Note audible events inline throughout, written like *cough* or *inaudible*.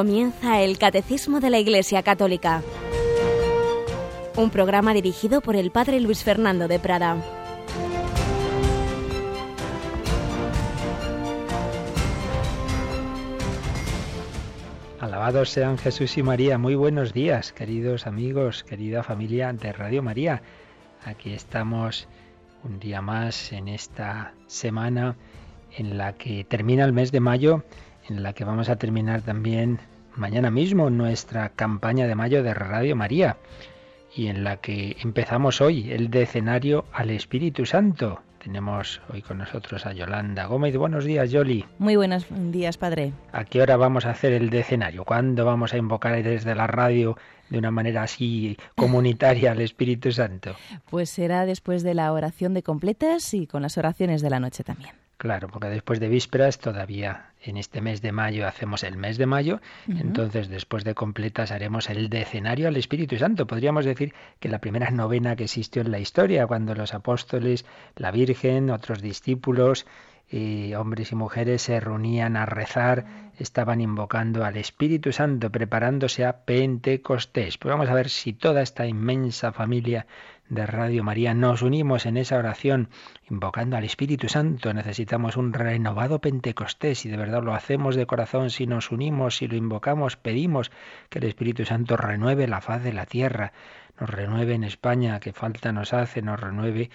Comienza el Catecismo de la Iglesia Católica, un programa dirigido por el Padre Luis Fernando de Prada. Alabados sean Jesús y María. Muy buenos días, queridos amigos, querida familia de Radio María. Aquí estamos un día más en esta semana en la que termina el mes de mayo en la que vamos a terminar también mañana mismo nuestra campaña de mayo de Radio María y en la que empezamos hoy el decenario al Espíritu Santo. Tenemos hoy con nosotros a Yolanda Gómez. Buenos días, Yoli. Muy buenos días, padre. ¿A qué hora vamos a hacer el decenario? ¿Cuándo vamos a invocar desde la radio de una manera así comunitaria al Espíritu Santo? *laughs* Pues será después de la oración de completas y con las oraciones de la noche también. Claro, porque después de vísperas todavía en este mes de mayo hacemos el mes de mayo, entonces después de completas haremos el decenario al Espíritu Santo. Podríamos decir que la primera novena que existió en la historia, cuando los apóstoles, la Virgen, otros discípulos, y hombres y mujeres se reunían a rezar, estaban invocando al Espíritu Santo, preparándose a Pentecostés. Pues vamos a ver si toda esta inmensa familia de Radio María nos unimos en esa oración invocando al Espíritu Santo. Necesitamos un renovado Pentecostés y de verdad lo hacemos de corazón si nos unimos, si lo invocamos, pedimos que el Espíritu Santo renueve la faz de la tierra, nos renueve en España, que falta nos hace, nos renueve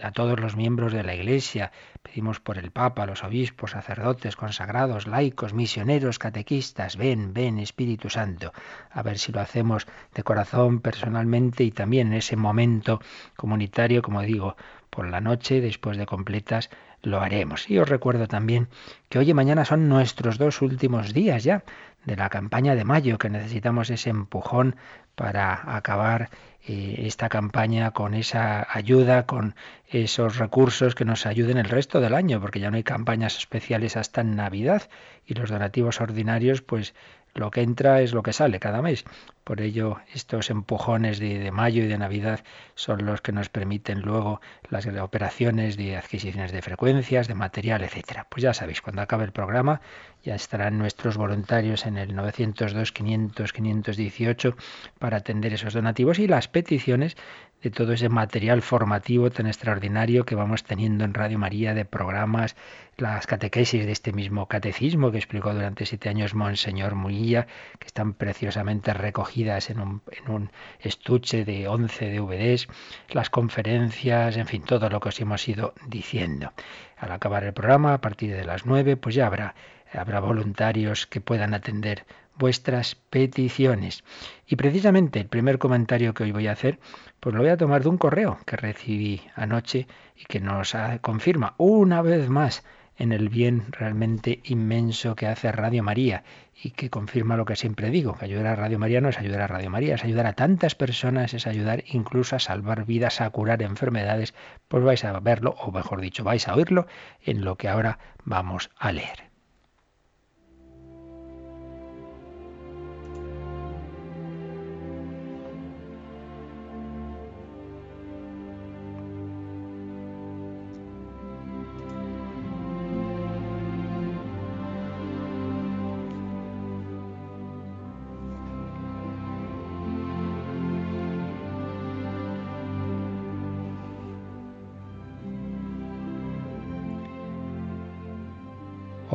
a todos los miembros de la Iglesia. Pedimos por el Papa, los obispos, sacerdotes, consagrados, laicos, misioneros, catequistas. Ven, ven, Espíritu Santo. A ver si lo hacemos de corazón, personalmente y también en ese momento comunitario, como digo, por la noche, después de completas, lo haremos. Y os recuerdo también que hoy y mañana son nuestros dos últimos días ya de la campaña de mayo, que necesitamos ese empujón para acabar eh, esta campaña con esa ayuda, con esos recursos que nos ayuden el resto del año, porque ya no hay campañas especiales hasta en Navidad y los donativos ordinarios pues lo que entra es lo que sale cada mes. Por ello, estos empujones de, mayo y de Navidad son los que nos permiten luego las operaciones de adquisiciones de frecuencias, de material, etcétera. Pues ya sabéis, cuando acabe el programa ya estarán nuestros voluntarios en el 902 500 518 para atender esos donativos y las peticiones de todo ese material formativo tan extraordinario que vamos teniendo en Radio María de programas, las catequesis de este mismo catecismo que explicó durante siete años Monseñor Muilla, que están preciosamente recogidas en un, en un estuche de 11 DVDs, las conferencias, en fin, todo lo que os hemos ido diciendo. Al acabar el programa, a partir de las nueve, pues ya habrá, habrá voluntarios que puedan atender vuestras peticiones. Y precisamente el primer comentario que hoy voy a hacer, pues lo voy a tomar de un correo que recibí anoche y que nos confirma una vez más en el bien realmente inmenso que hace Radio María y que confirma lo que siempre digo, que ayudar a Radio María no es ayudar a Radio María, es ayudar a tantas personas, es ayudar incluso a salvar vidas, a curar enfermedades, pues vais a verlo, o mejor dicho, vais a oírlo en lo que ahora vamos a leer.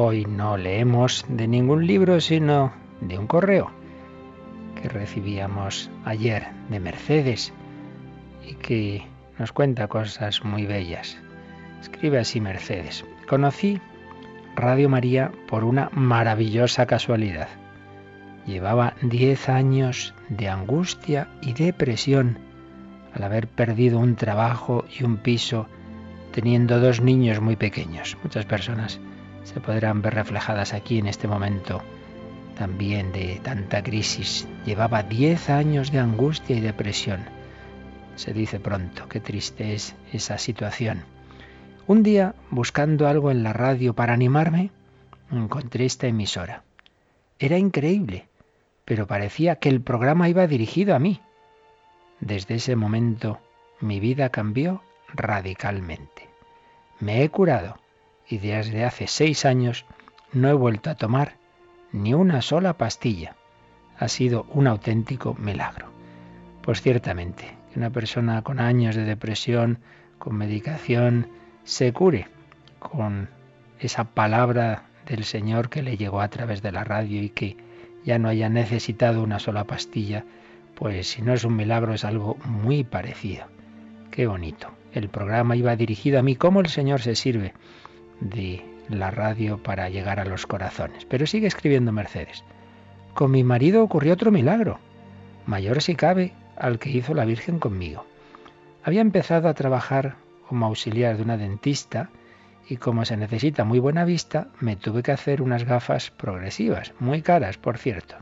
Hoy no leemos de ningún libro, sino de un correo que recibíamos ayer de Mercedes y que nos cuenta cosas muy bellas. Escribe así Mercedes. Conocí Radio María por una maravillosa casualidad. Llevaba diez años de angustia y depresión al haber perdido un trabajo y un piso teniendo dos niños muy pequeños. Muchas personas se podrán ver reflejadas aquí en este momento también de tanta crisis. Llevaba diez años de angustia y depresión. Se dice pronto, qué triste es esa situación. Un día, buscando algo en la radio para animarme, encontré esta emisora. Era increíble, pero parecía que el programa iba dirigido a mí. Desde ese momento mi vida cambió radicalmente. Me he curado y desde hace seis años no he vuelto a tomar ni una sola pastilla. Ha sido un auténtico milagro. Pues ciertamente, que una persona con años de depresión, con medicación, se cure con esa palabra del Señor que le llegó a través de la radio y que ya no haya necesitado una sola pastilla, pues si no es un milagro es algo muy parecido. Qué bonito. El programa iba dirigido a mí, cómo el Señor se sirve de la radio para llegar a los corazones. Pero sigue escribiendo Mercedes. Con mi marido ocurrió otro milagro, mayor si cabe al que hizo la Virgen conmigo. Había empezado a trabajar como auxiliar de una dentista y como se necesita muy buena vista, me tuve que hacer unas gafas progresivas, muy caras, por cierto.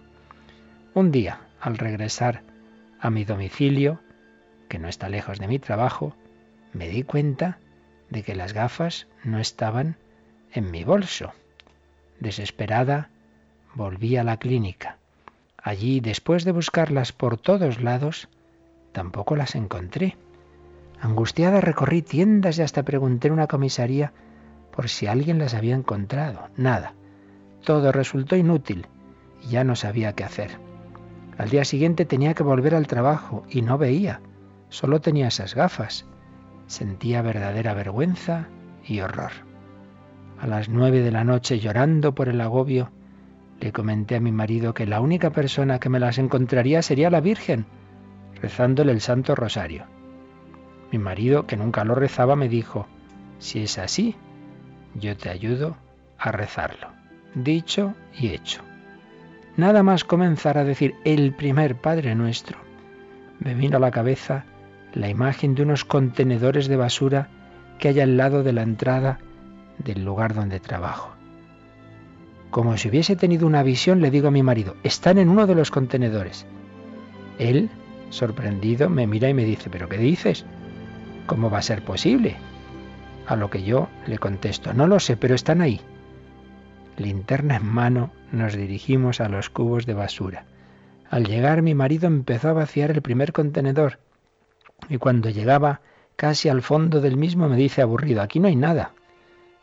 Un día, al regresar a mi domicilio, que no está lejos de mi trabajo, me di cuenta de que las gafas no estaban en mi bolso. Desesperada, volví a la clínica. Allí, después de buscarlas por todos lados, tampoco las encontré. Angustiada recorrí tiendas y hasta pregunté en una comisaría por si alguien las había encontrado. Nada. Todo resultó inútil y ya no sabía qué hacer. Al día siguiente tenía que volver al trabajo y no veía. Solo tenía esas gafas. Sentía verdadera vergüenza y horror. A las nueve de la noche, llorando por el agobio, le comenté a mi marido que la única persona que me las encontraría sería la Virgen, rezándole el Santo Rosario. Mi marido, que nunca lo rezaba, me dijo, si es así, yo te ayudo a rezarlo. Dicho y hecho. Nada más comenzar a decir el primer Padre nuestro, me vino a la cabeza la imagen de unos contenedores de basura que hay al lado de la entrada del lugar donde trabajo. Como si hubiese tenido una visión, le digo a mi marido, están en uno de los contenedores. Él, sorprendido, me mira y me dice, ¿pero qué dices? ¿Cómo va a ser posible? A lo que yo le contesto, no lo sé, pero están ahí. Linterna en mano nos dirigimos a los cubos de basura. Al llegar mi marido empezó a vaciar el primer contenedor y cuando llegaba casi al fondo del mismo me dice aburrido, aquí no hay nada.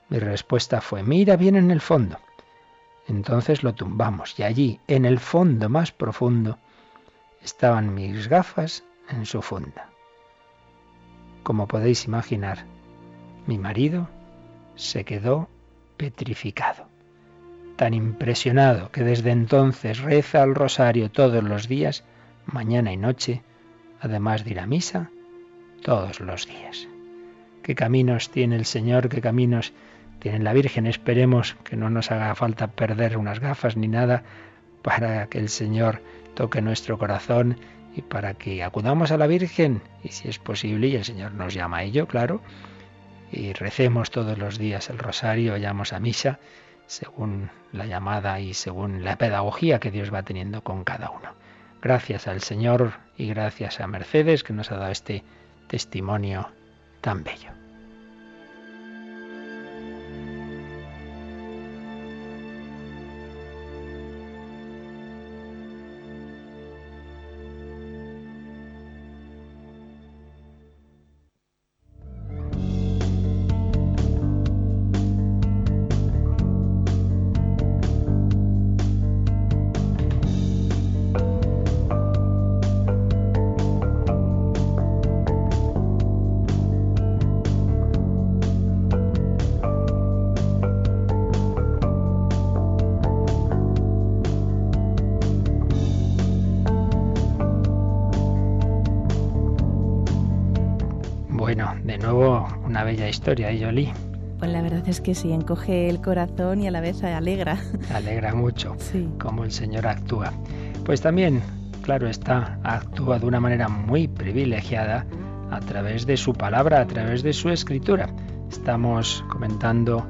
Mi respuesta fue, mira bien en el fondo. Entonces lo tumbamos y allí, en el fondo más profundo, estaban mis gafas en su funda. Como podéis imaginar, mi marido se quedó petrificado, tan impresionado que desde entonces reza el rosario todos los días, mañana y noche, además de ir a misa todos los días. ¿Qué caminos tiene el Señor? ¿Qué caminos tiene la Virgen? Esperemos que no nos haga falta perder unas gafas ni nada para que el Señor toque nuestro corazón y para que acudamos a la Virgen y si es posible, y el Señor nos llama a ello, claro, y recemos todos los días el rosario, vayamos a misa, según la llamada y según la pedagogía que Dios va teniendo con cada uno. Gracias al Señor y gracias a Mercedes que nos ha dado este testimonio tan bello. Historia, ¿eh, Jolie? Pues la verdad es que sí, encoge el corazón y a la vez alegra. Alegra mucho *laughs* sí. cómo el Señor actúa. Pues también, claro está, actúa de una manera muy privilegiada a través de su palabra, a través de su escritura. Estamos comentando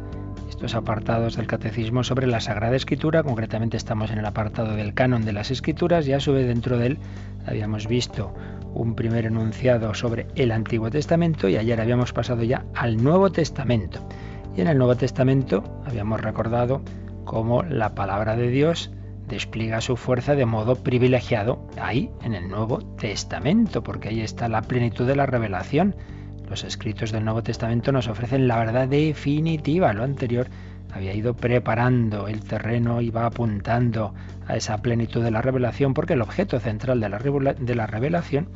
estos apartados del catecismo sobre la Sagrada Escritura, concretamente estamos en el apartado del canon de las Escrituras y a su vez dentro de él habíamos visto un primer enunciado sobre el Antiguo Testamento y ayer habíamos pasado ya al Nuevo Testamento. Y en el Nuevo Testamento habíamos recordado cómo la palabra de Dios despliega su fuerza de modo privilegiado ahí en el Nuevo Testamento, porque ahí está la plenitud de la revelación. Los escritos del Nuevo Testamento nos ofrecen la verdad definitiva, lo anterior había ido preparando el terreno va apuntando a esa plenitud de la revelación, porque el objeto central de la, de la revelación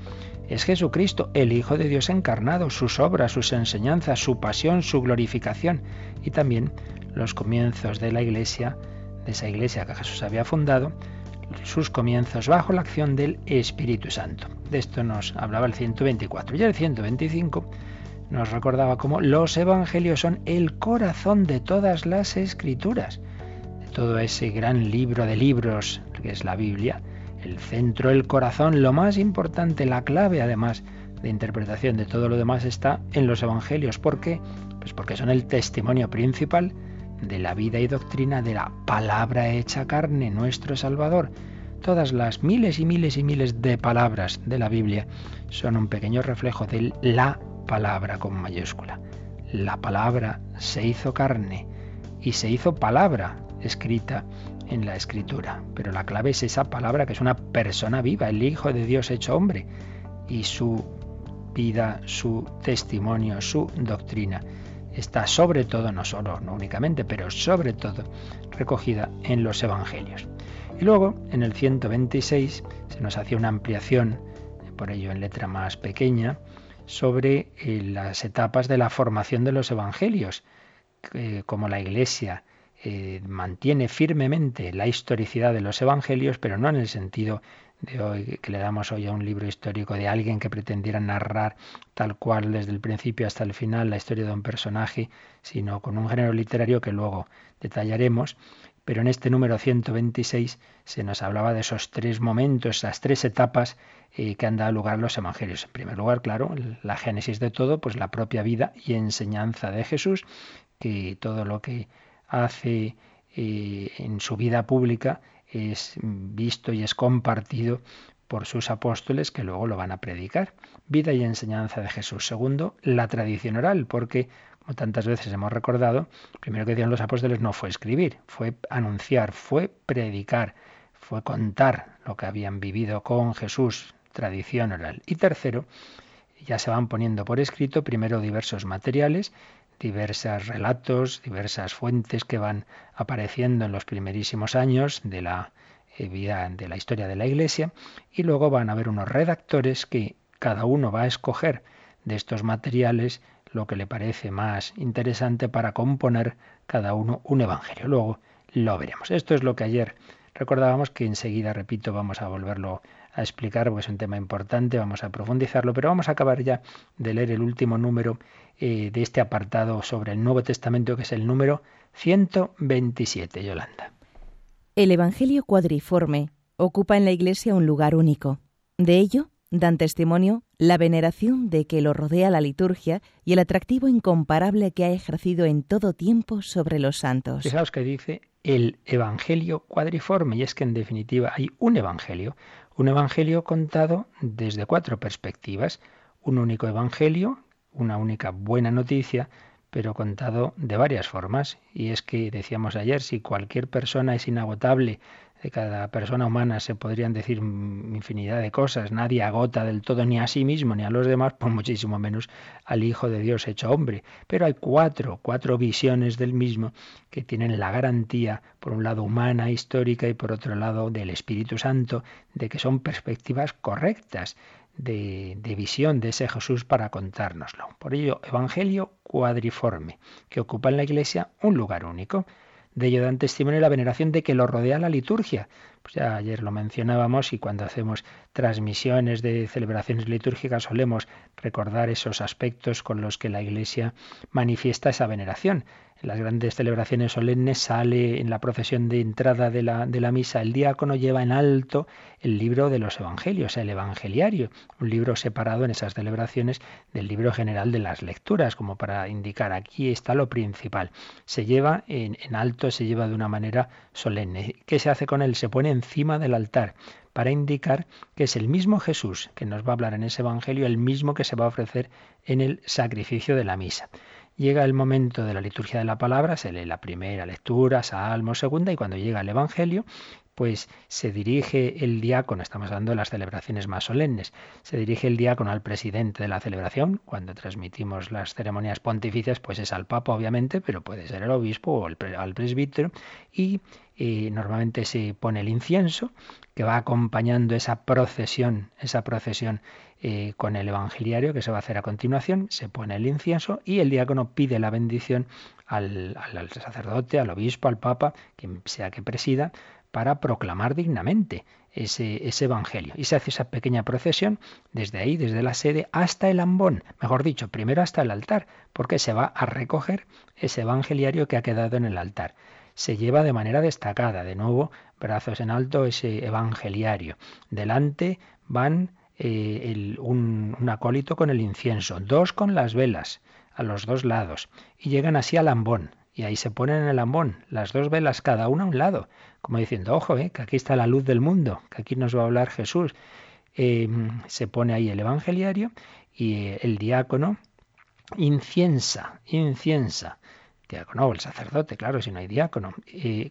es Jesucristo, el Hijo de Dios encarnado, sus obras, sus enseñanzas, su pasión, su glorificación y también los comienzos de la iglesia, de esa iglesia que Jesús había fundado, sus comienzos bajo la acción del Espíritu Santo. De esto nos hablaba el 124. Y el 125 nos recordaba cómo los evangelios son el corazón de todas las escrituras, de todo ese gran libro de libros que es la Biblia, el centro, el corazón, lo más importante, la clave además de interpretación de todo lo demás está en los evangelios. ¿Por qué? Pues porque son el testimonio principal de la vida y doctrina de la palabra hecha carne, nuestro Salvador. Todas las miles y miles y miles de palabras de la Biblia son un pequeño reflejo de la palabra con mayúscula. La palabra se hizo carne y se hizo palabra escrita en la escritura. Pero la clave es esa palabra que es una persona viva, el Hijo de Dios hecho hombre, y su vida, su testimonio, su doctrina está sobre todo, no solo, no únicamente, pero sobre todo recogida en los Evangelios. Y luego, en el 126, se nos hacía una ampliación, por ello en letra más pequeña, sobre eh, las etapas de la formación de los Evangelios, como la Iglesia eh, mantiene firmemente la historicidad de los Evangelios, pero no en el sentido de hoy que le damos hoy a un libro histórico de alguien que pretendiera narrar tal cual desde el principio hasta el final la historia de un personaje, sino con un género literario que luego detallaremos. Pero en este número 126 se nos hablaba de esos tres momentos, esas tres etapas eh, que han dado lugar los evangelios. En primer lugar, claro, la génesis de todo, pues la propia vida y enseñanza de Jesús, que todo lo que hace eh, en su vida pública es visto y es compartido por sus apóstoles que luego lo van a predicar. Vida y enseñanza de Jesús. Segundo, la tradición oral, porque como tantas veces hemos recordado, primero que hicieron los apóstoles no fue escribir, fue anunciar, fue predicar, fue contar lo que habían vivido con Jesús, tradición oral. Y tercero, ya se van poniendo por escrito primero diversos materiales diversos relatos, diversas fuentes que van apareciendo en los primerísimos años de la eh, vida de la historia de la Iglesia y luego van a haber unos redactores que cada uno va a escoger de estos materiales lo que le parece más interesante para componer cada uno un evangelio. Luego lo veremos. Esto es lo que ayer recordábamos que enseguida, repito, vamos a volverlo a explicar, porque es un tema importante, vamos a profundizarlo, pero vamos a acabar ya de leer el último número eh, de este apartado sobre el Nuevo Testamento, que es el número 127, Yolanda. El Evangelio cuadriforme ocupa en la Iglesia un lugar único. De ello dan testimonio la veneración de que lo rodea la liturgia y el atractivo incomparable que ha ejercido en todo tiempo sobre los santos. Fijaos que dice el Evangelio cuadriforme, y es que en definitiva hay un Evangelio, un evangelio contado desde cuatro perspectivas. Un único evangelio, una única buena noticia, pero contado de varias formas. Y es que decíamos ayer, si cualquier persona es inagotable de cada persona humana se podrían decir infinidad de cosas. Nadie agota del todo ni a sí mismo ni a los demás, por muchísimo menos al Hijo de Dios hecho hombre. Pero hay cuatro, cuatro visiones del mismo que tienen la garantía, por un lado humana, histórica, y por otro lado del Espíritu Santo, de que son perspectivas correctas. De, de, visión de ese Jesús para contárnoslo. Por ello, Evangelio cuadriforme, que ocupa en la Iglesia un lugar único. De ello dan testimonio la veneración de que lo rodea la liturgia. Pues ya ayer lo mencionábamos y cuando hacemos transmisiones de celebraciones litúrgicas solemos recordar esos aspectos con los que la Iglesia manifiesta esa veneración las grandes celebraciones solemnes sale en la procesión de entrada de la, de la misa, el diácono lleva en alto el libro de los evangelios, el evangeliario, un libro separado en esas celebraciones del libro general de las lecturas, como para indicar aquí está lo principal. Se lleva en, en alto, se lleva de una manera solemne. ¿Qué se hace con él? Se pone encima del altar para indicar que es el mismo Jesús que nos va a hablar en ese Evangelio, el mismo que se va a ofrecer en el sacrificio de la misa. Llega el momento de la liturgia de la palabra, se lee la primera lectura, salmo, segunda, y cuando llega el Evangelio, pues se dirige el diácono, estamos hablando de las celebraciones más solemnes, se dirige el diácono al presidente de la celebración, cuando transmitimos las ceremonias pontificias, pues es al Papa obviamente, pero puede ser el obispo o el, al presbítero, y eh, normalmente se pone el incienso, que va acompañando esa procesión, esa procesión eh, con el evangeliario que se va a hacer a continuación, se pone el incienso y el diácono pide la bendición al, sacerdote, al obispo, al papa, quien sea que presida, para proclamar dignamente ese, ese, Evangelio. Y se hace esa pequeña procesión desde ahí, desde la sede, hasta el ambón, mejor dicho, primero hasta el altar, porque se va a recoger ese Evangeliario que ha quedado en el altar. Se lleva de manera destacada, de nuevo, brazos en alto, ese Evangeliario. Delante van eh, un, acólito con el incienso, dos con las velas a los dos lados, y llegan así al ambón, y ahí se ponen en el ambón, las dos velas cada una a un lado, como diciendo, ojo, eh, que aquí está la luz del mundo, que aquí nos va a hablar Jesús. Em, se pone ahí el evangeliario y el diácono inciensa, inciensa, diácono o el sacerdote, claro, si no hay diácono,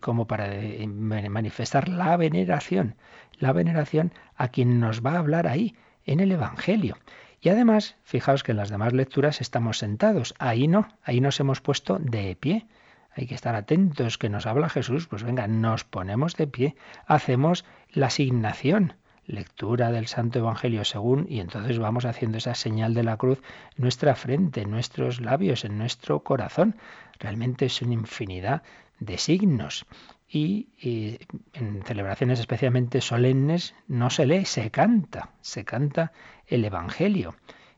como para eh, manifestar la veneración, la veneración a quien nos va a hablar ahí, en el Evangelio. Y además, fijaos que en las demás lecturas estamos sentados. Ahí no, ahí nos hemos puesto de pie. Hay que estar atentos que nos habla Jesús. Pues venga, nos ponemos de pie, hacemos la asignación, lectura del Santo Evangelio según, y entonces vamos haciendo esa señal de la cruz en nuestra frente, en nuestros labios, en nuestro corazón. Realmente es una infinidad de signos y, en celebraciones especialmente solemnes no se lee, se canta, se canta el Evangelio.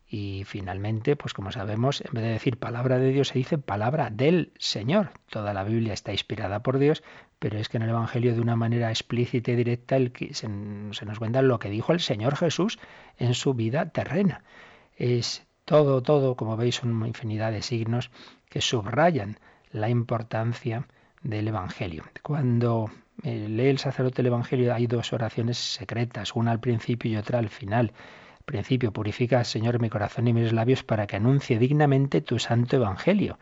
Y finalmente, pues como sabemos, en vez de decir palabra de Dios, se dice palabra del Señor. Toda la Biblia está inspirada por Dios, pero es que en el Evangelio de una manera explícita y directa el, se, se nos cuenta lo que dijo el Señor Jesús en su vida terrena. Es todo, todo, como veis, una infinidad de signos que subrayan la importancia del Evangelio. Cuando eh, lee el sacerdote el Evangelio hay dos oraciones secretas, una al principio y otra al final. Al principio, purifica, Señor, mi corazón y mis labios para que anuncie dignamente tu santo Evangelio.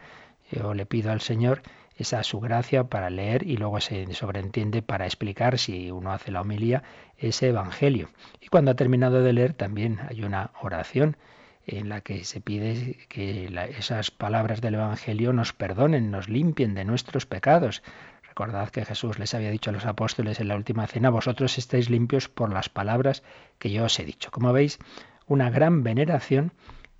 Yo le pido al Señor esa su gracia para leer y luego se sobreentiende para explicar, si uno hace la homilía, ese Evangelio. Y cuando ha terminado de leer también hay una oración en la que se pide que esas palabras del Evangelio nos perdonen, nos limpien de nuestros pecados. Recordad que Jesús les había dicho a los apóstoles en la última cena, vosotros estáis limpios por las palabras que yo os he dicho. Como veis, una gran veneración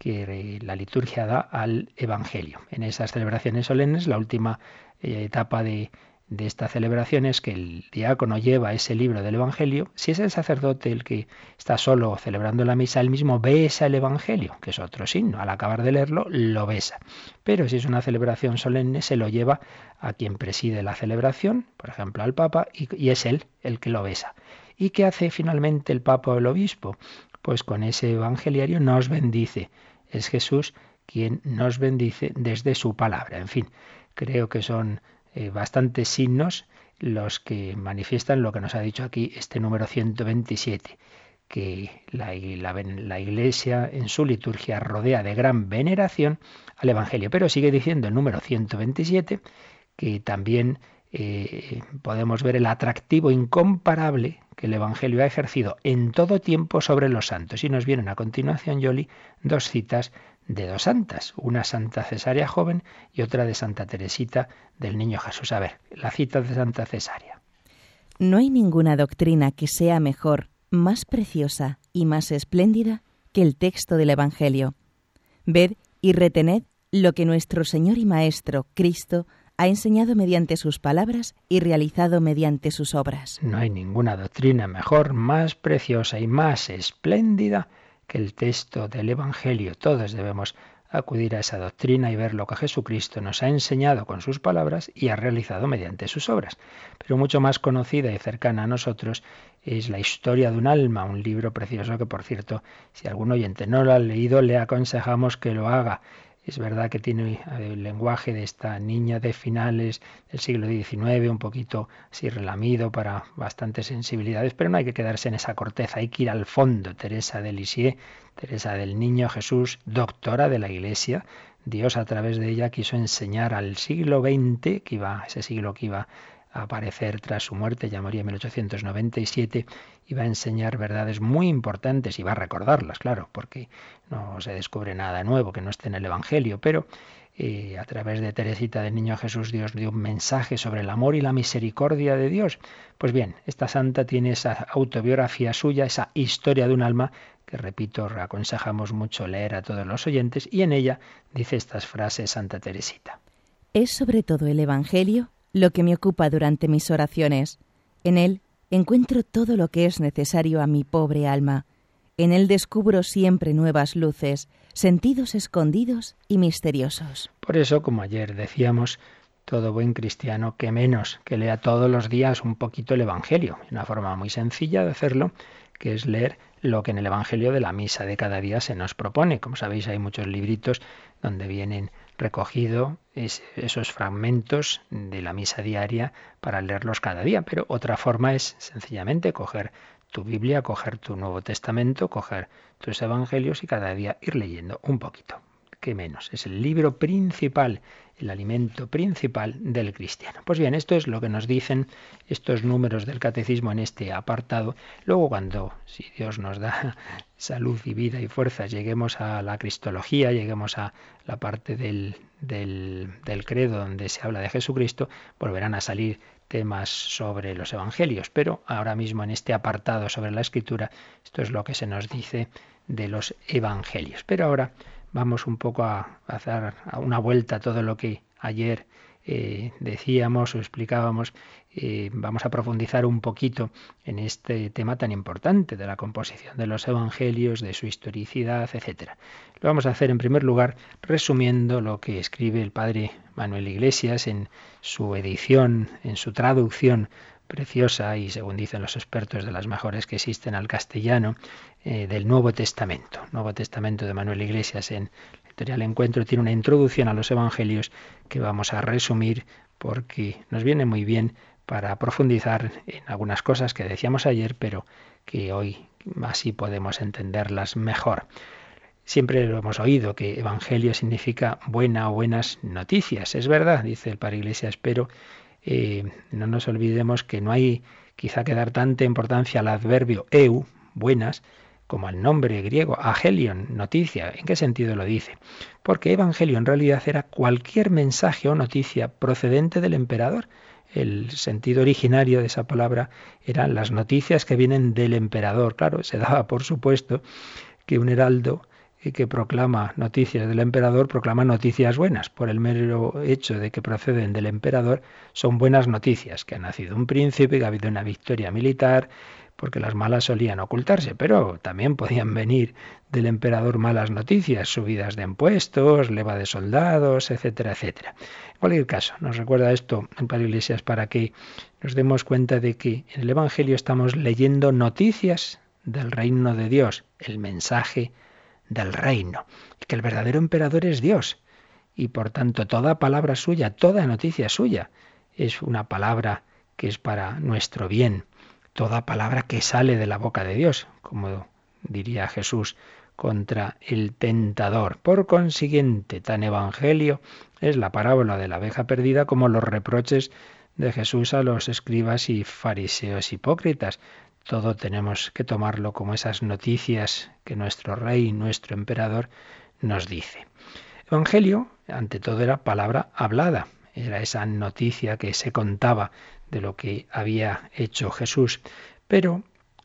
que la liturgia da al Evangelio. En esas celebraciones solemnes, la última eh, etapa de, de esta celebración es que el diácono lleva ese libro del Evangelio. Si es el sacerdote el que está solo celebrando la misa, él mismo besa el Evangelio, que es otro signo. Al acabar de leerlo, lo besa. Pero si es una celebración solemne, se lo lleva a quien preside la celebración, por ejemplo al Papa, y, es él el que lo besa. ¿Y qué hace finalmente el Papa o el Obispo? Pues con ese Evangeliario nos bendice. Es Jesús quien nos bendice desde su palabra. En fin, creo que son eh, bastantes signos los que manifiestan lo que nos ha dicho aquí este número 127, que la, Iglesia en su liturgia rodea de gran veneración al Evangelio. Pero sigue diciendo el número 127 que también eh, podemos ver el atractivo incomparable que el Evangelio ha ejercido en todo tiempo sobre los santos. Y nos vienen a continuación, Yoli, dos citas de dos santas, una Santa Cesárea joven y otra de Santa Teresita del Niño Jesús. A ver, la cita de Santa Cesárea. No hay ninguna doctrina que sea mejor, más preciosa y más espléndida que el texto del Evangelio. Ved y retened lo que nuestro Señor y Maestro, Cristo, ha enseñado mediante sus palabras y realizado mediante sus obras. No hay ninguna doctrina mejor, más preciosa y más espléndida que el texto del Evangelio. Todos debemos acudir a esa doctrina y ver lo que Jesucristo nos ha enseñado con sus palabras y ha realizado mediante sus obras. Pero mucho más conocida y cercana a nosotros es La historia de un alma, un libro precioso que, por cierto, si algún oyente no lo ha leído, le aconsejamos que lo haga. Es verdad que tiene el lenguaje de esta niña de finales del siglo XIX, un poquito así relamido para bastantes sensibilidades, pero no hay que quedarse en esa corteza, hay que ir al fondo. Teresa de Lisieux, Teresa del Niño Jesús, doctora de la Iglesia, Dios a través de ella quiso enseñar al siglo XX, que iba, ese siglo que iba aparecer tras su muerte, ya moría en 1897, y va a enseñar verdades muy importantes y va a recordarlas, claro, porque no se descubre nada nuevo que no esté en el Evangelio, pero y a través de Teresita del Niño Jesús Dios dio un mensaje sobre el amor y la misericordia de Dios. Pues bien, esta santa tiene esa autobiografía suya, esa historia de un alma que, repito, aconsejamos mucho leer a todos los oyentes y en ella dice estas frases Santa Teresita. Es sobre todo el Evangelio lo que me ocupa durante mis oraciones. En él encuentro todo lo que es necesario a mi pobre alma. En él descubro siempre nuevas luces, sentidos escondidos y misteriosos. Por eso, como ayer decíamos, todo buen cristiano que menos que lea todos los días un poquito el Evangelio, una forma muy sencilla de hacerlo, que es leer lo que en el Evangelio de la misa de cada día se nos propone. Como sabéis, hay muchos libritos donde vienen recogidos esos fragmentos de la misa diaria para leerlos cada día, pero otra forma es sencillamente coger tu Biblia, coger tu Nuevo Testamento, coger tus Evangelios y cada día ir leyendo un poquito. ¿Qué menos? Es el libro principal, el alimento principal del cristiano. Pues bien, esto es lo que nos dicen estos números del catecismo en este apartado. Luego cuando, si Dios nos da *laughs* salud y vida y fuerzas, lleguemos a la cristología, lleguemos a la parte del, del, del credo donde se habla de Jesucristo, volverán a salir temas sobre los evangelios, pero ahora mismo en este apartado sobre la escritura, esto es lo que se nos dice de los evangelios. Pero ahora vamos un poco a hacer una vuelta a todo lo que ayer eh, decíamos o explicábamos, eh, vamos a profundizar un poquito en este tema tan importante de la composición de los evangelios, de su historicidad, etc. Lo vamos a hacer en primer lugar resumiendo lo que escribe el padre Manuel Iglesias en su edición, en su traducción preciosa y según dicen los expertos de las mejores que existen al castellano eh, del Nuevo Testamento. Nuevo Testamento de Manuel Iglesias en Editorial Encuentro tiene una introducción a los Evangelios que vamos a resumir porque nos viene muy bien para profundizar en algunas cosas que decíamos ayer, pero que hoy así podemos entenderlas mejor. Siempre lo hemos oído que Evangelio significa buena o buenas noticias. Es verdad, dice el Padre Iglesias, pero no nos olvidemos que no hay quizá que dar tanta importancia al adverbio eu, buenas, como al nombre griego agelion, noticia. ¿En qué sentido lo dice? Porque evangelio en realidad era cualquier mensaje o noticia procedente del emperador. El sentido originario de esa palabra eran las noticias que vienen del emperador. Claro, se daba por supuesto que un heraldo que proclama noticias del emperador, proclama noticias buenas. Por el mero hecho de que proceden del emperador, son buenas noticias, que ha nacido un príncipe, que ha habido una victoria militar, porque las malas solían ocultarse, pero también podían venir del emperador malas noticias, subidas de impuestos, leva de soldados, etcétera, etcétera. En cualquier caso, nos recuerda esto en Padre Iglesias para que nos demos cuenta de que en el Evangelio estamos leyendo noticias del reino de Dios, el mensaje del reino, que el verdadero emperador es Dios, y por tanto toda palabra suya, toda noticia suya, es una palabra que es para nuestro bien, toda palabra que sale de la boca de Dios, como diría Jesús contra el tentador. Por consiguiente, tan evangelio es la parábola de la abeja perdida como los reproches de Jesús a los escribas y fariseos hipócritas todo tenemos que tomarlo como esas noticias que nuestro rey, nuestro emperador, nos dice. Evangelio, ante todo, era palabra hablada, era esa noticia que se contaba de lo que había hecho Jesús. Pero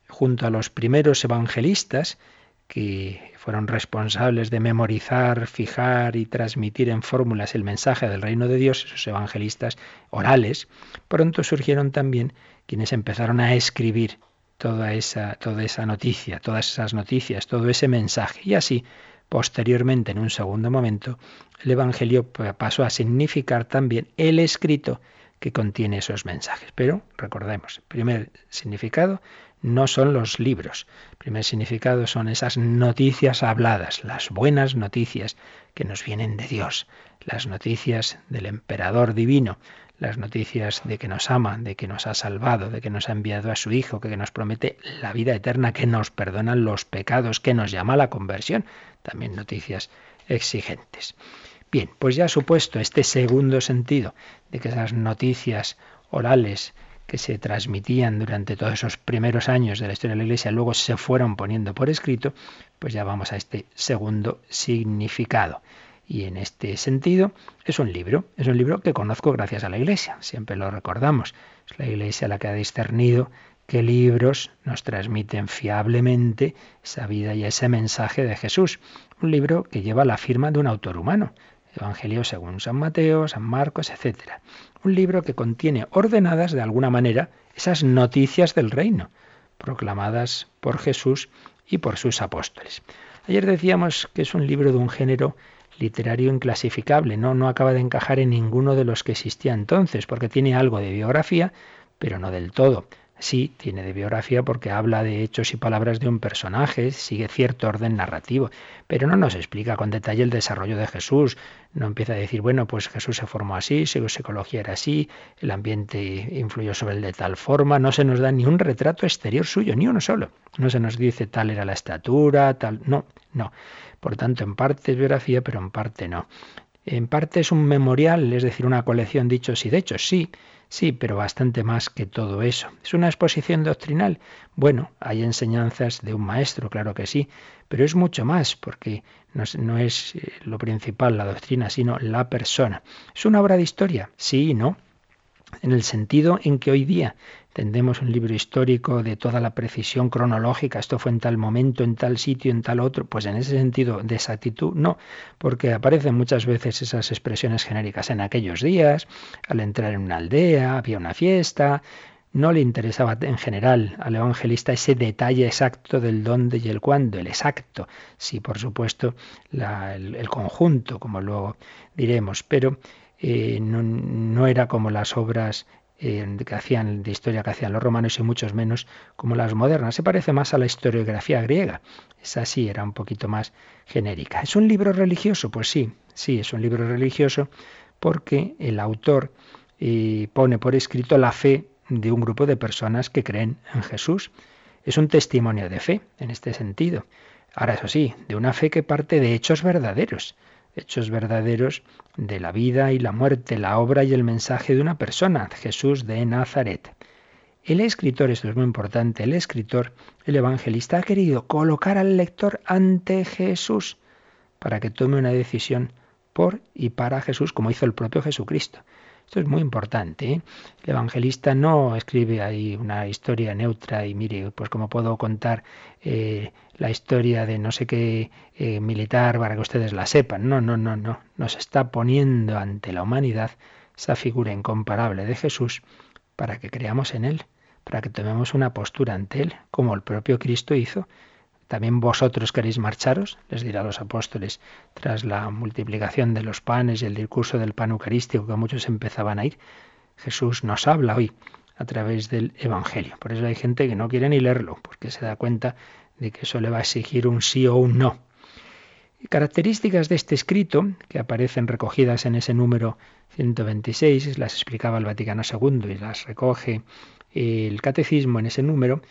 junto a los primeros evangelistas, que fueron responsables de memorizar, fijar y transmitir en fórmulas el mensaje del reino de Dios, esos evangelistas orales, pronto surgieron también quienes empezaron a escribir toda esa, toda esa noticia, todas esas noticias, todo ese mensaje. Y así, posteriormente, en un segundo momento, el Evangelio pasó a significar también el escrito que contiene esos mensajes. Pero recordemos, primer significado no son los libros. Primer significado son esas noticias habladas, las buenas noticias que nos vienen de Dios, las noticias del emperador divino, las noticias de que nos ama, de que nos ha salvado, de que nos ha enviado a su Hijo, que nos promete la vida eterna, que nos perdonan los pecados, que nos llama a la conversión. También noticias exigentes. Bien, pues ya supuesto este segundo sentido de que esas noticias orales que se transmitían durante todos esos primeros años de la historia de la Iglesia, luego se fueron poniendo por escrito, pues ya vamos a este segundo significado. Y en este sentido es un libro, es un libro que conozco gracias a la Iglesia, siempre lo recordamos. Es la Iglesia la que ha discernido qué libros nos transmiten fiablemente esa vida y ese mensaje de Jesús. Un libro que lleva la firma de un autor humano, Evangelio según San Mateo, San Marcos, etc. Un libro que contiene ordenadas de alguna manera esas noticias del reino, proclamadas por Jesús y por sus apóstoles. Ayer decíamos que es un libro de un género literario inclasificable, ¿no? no acaba de encajar en ninguno de los que existía entonces, porque tiene algo de biografía, pero no del todo. Sí, tiene de biografía porque habla de hechos y palabras de un personaje, sigue cierto orden narrativo, pero no nos explica con detalle el desarrollo de Jesús. No empieza a decir, bueno, pues Jesús se formó así, su psicología era así, el ambiente influyó sobre él de tal forma, no se nos da ni un retrato exterior suyo, ni uno solo. No se nos dice tal era la estatura, tal, no, no. Por tanto, en parte es biografía, pero en parte no. En parte es un memorial, es decir, una colección de dichos y de hechos, sí, Sí, pero bastante más que todo eso. ¿Es una exposición doctrinal? Bueno, hay enseñanzas de un maestro, claro que sí, pero es mucho más, porque no es, eh, lo principal la doctrina, sino la persona. ¿Es una obra de historia? Sí y no en el sentido en que hoy día tendemos un libro histórico de toda la precisión cronológica, esto fue en tal momento, en tal sitio, en tal otro, pues en ese sentido de exactitud no, porque aparecen muchas veces esas expresiones genéricas. En aquellos días, al entrar en una aldea, había una fiesta, no le interesaba en general al evangelista ese detalle exacto del dónde y el cuándo, el exacto, sí, por supuesto, el, el conjunto, como luego diremos, pero eh, no, era como las obras que hacían de historia que hacían los romanos y muchos menos como las modernas. Se parece más a la historiografía griega. Esa sí era un poquito más genérica. ¿Es un libro religioso? Pues sí, sí, es un libro religioso porque el autor eh, pone por escrito la fe de un grupo de personas que creen en Jesús. Es un testimonio de fe en este sentido. Ahora, eso sí, de una fe que parte de hechos verdaderos hechos verdaderos de la vida y la muerte, la obra y el mensaje de una persona, Jesús de Nazaret. El escritor, esto es muy importante, el escritor, el evangelista, ha querido colocar al lector ante Jesús para que tome una decisión por y para Jesús, como hizo el propio Jesucristo. Esto es muy importante. ¿eh? El evangelista no escribe ahí una historia neutra y mire, pues como puedo contar eh, la historia de no sé qué eh, militar para que ustedes la sepan. No, no, no, no. Nos está poniendo ante la humanidad esa figura incomparable de Jesús para que creamos en Él, para que tomemos una postura ante Él, como el propio Cristo hizo también vosotros queréis marcharos, les dirá a los apóstoles, tras la multiplicación de los panes y el discurso del pan eucarístico que muchos empezaban a ir. Jesús nos habla hoy a través del Evangelio. Por eso hay gente que no quiere ni leerlo, porque se da cuenta de que eso le va a exigir un sí o un no. Características de este escrito, que aparecen recogidas en ese número 126, las explicaba el Vaticano II y las recoge el catecismo en ese número,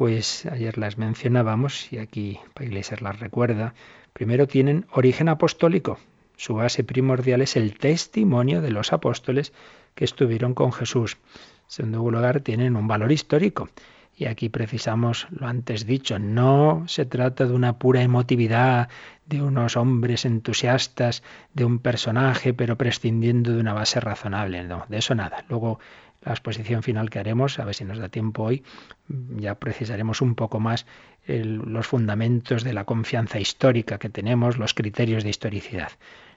pues ayer las mencionábamos y aquí Iglesias las recuerda. Primero tienen origen apostólico. Su base primordial es el testimonio de los apóstoles que estuvieron con Jesús. En segundo lugar, tienen un valor histórico. Y aquí precisamos lo antes dicho, no se trata de una pura emotividad, de unos hombres entusiastas, de un personaje, pero prescindiendo de una base razonable. No, de eso nada. Luego la exposición final que haremos, a ver si nos da tiempo hoy, ya precisaremos un poco más los fundamentos de la confianza histórica que tenemos, los criterios de historicidad.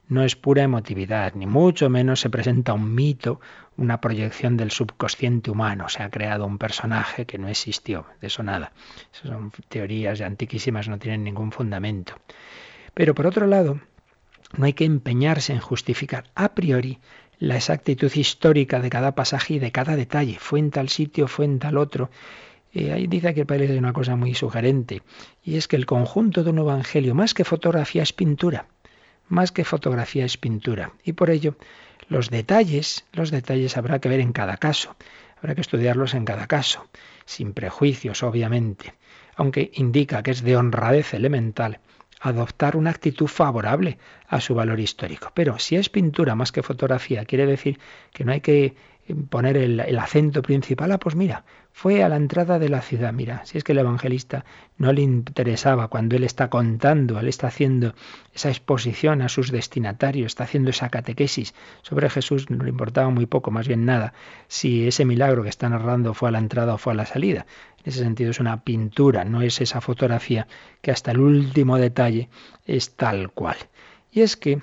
No es pura emotividad, ni mucho menos se presenta un mito, una proyección del subconsciente humano. Se ha creado un personaje que no existió, de eso nada. son teorías antiquísimas, no tienen ningún fundamento. Pero por otro lado, no hay que empeñarse en justificar a priori la exactitud histórica de cada pasaje y de cada detalle. Fue en tal sitio, fue en tal otro. Eh, ahí dice que el padre una cosa muy sugerente, y es que el conjunto de un evangelio, más que fotografía, es pintura. Más que fotografía es pintura. Y por ello, los detalles, los detalles habrá que ver en cada caso. Habrá que estudiarlos en cada caso, sin prejuicios, obviamente. Aunque indica que es de honradez elemental adoptar una actitud favorable a su valor histórico. Pero si es pintura más que fotografía, quiere decir que no hay que poner el, acento principal, ah, pues mira, fue a la entrada de la ciudad. Mira, si es que el evangelista no le interesaba cuando él está contando, él está haciendo esa exposición a sus destinatarios, está haciendo esa catequesis sobre Jesús, no le importaba muy poco, más bien nada, si ese milagro que está narrando fue a la entrada o fue a la salida. En ese sentido es una pintura, no es esa fotografía que hasta el último detalle es tal cual. Y es que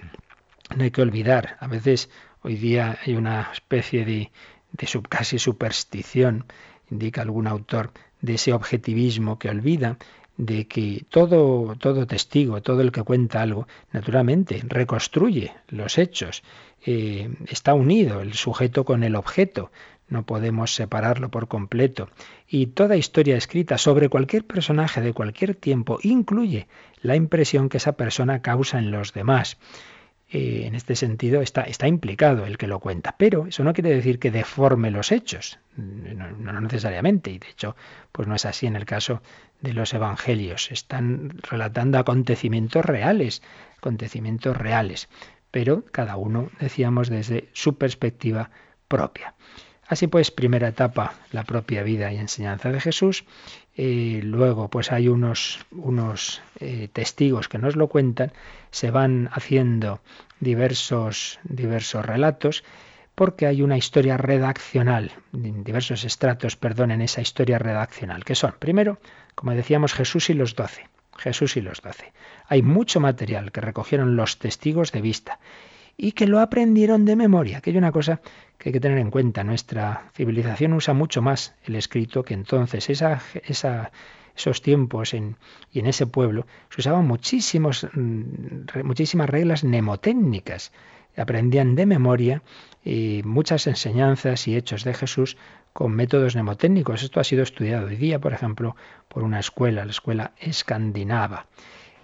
no hay que olvidar, a veces Hoy día hay una especie de, de casi superstición, indica algún autor, de ese objetivismo que olvida de que todo, todo testigo, todo el que cuenta algo, naturalmente reconstruye los hechos, eh, está unido el sujeto con el objeto, no podemos separarlo por completo. Y toda historia escrita sobre cualquier personaje de cualquier tiempo incluye la impresión que esa persona causa en los demás. Eh, en este sentido está, está implicado el que lo cuenta. Pero eso no quiere decir que deforme los hechos, no, necesariamente, y de hecho, pues no es así en el caso de los evangelios. Están relatando acontecimientos reales, acontecimientos reales, pero cada uno, decíamos, desde su perspectiva propia. Así pues, primera etapa, la propia vida y enseñanza de Jesús. Eh, luego, pues hay unos, unos eh, testigos que nos lo cuentan. Se van haciendo diversos, diversos relatos porque hay una historia redaccional, diversos estratos, perdón, en esa historia redaccional, que son, primero, como decíamos, Jesús y los doce. Jesús y los doce. Hay mucho material que recogieron los testigos de vista y que lo aprendieron de memoria, que hay una cosa que hay que tener en cuenta. Nuestra civilización usa mucho más el escrito que entonces. Esa, esos tiempos en, y en ese pueblo se usaban muchísimos, mm, muchísimas reglas mnemotécnicas. Aprendían de memoria y muchas enseñanzas y hechos de Jesús con métodos mnemotécnicos. Esto ha sido estudiado hoy día, por ejemplo, por una escuela, la escuela escandinava.